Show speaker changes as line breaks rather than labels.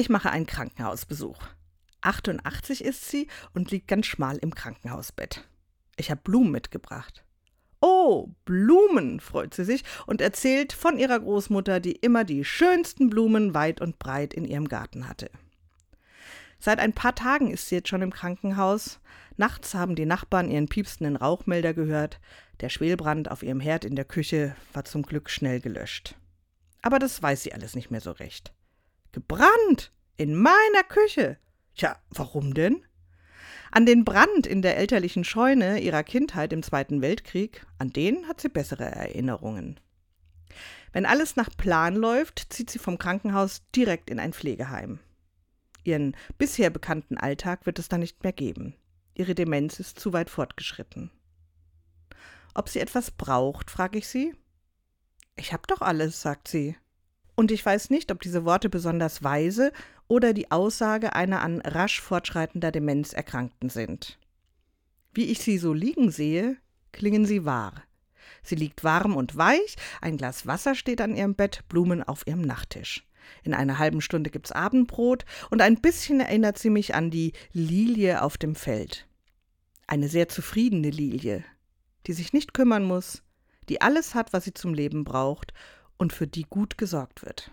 Ich mache einen Krankenhausbesuch. 88 ist sie und liegt ganz schmal im Krankenhausbett. Ich habe Blumen mitgebracht. Oh, Blumen, freut sie sich und erzählt von ihrer Großmutter, die immer die schönsten Blumen weit und breit in ihrem Garten hatte. Seit ein paar Tagen ist sie jetzt schon im Krankenhaus. Nachts haben die Nachbarn ihren piepsenden Rauchmelder gehört. Der Schwelbrand auf ihrem Herd in der Küche war zum Glück schnell gelöscht. Aber das weiß sie alles nicht mehr so recht. Gebrannt! In meiner Küche! Tja, warum denn? An den Brand in der elterlichen Scheune ihrer Kindheit im Zweiten Weltkrieg, an den hat sie bessere Erinnerungen. Wenn alles nach Plan läuft, zieht sie vom Krankenhaus direkt in ein Pflegeheim. Ihren bisher bekannten Alltag wird es da nicht mehr geben. Ihre Demenz ist zu weit fortgeschritten. Ob sie etwas braucht, frage ich sie. Ich hab doch alles, sagt sie. Und ich weiß nicht, ob diese Worte besonders weise oder die Aussage einer an rasch fortschreitender Demenz Erkrankten sind. Wie ich sie so liegen sehe, klingen sie wahr. Sie liegt warm und weich, ein Glas Wasser steht an ihrem Bett, Blumen auf ihrem Nachttisch. In einer halben Stunde gibt's Abendbrot und ein bisschen erinnert sie mich an die Lilie auf dem Feld. Eine sehr zufriedene Lilie, die sich nicht kümmern muss, die alles hat, was sie zum Leben braucht und für die gut gesorgt wird.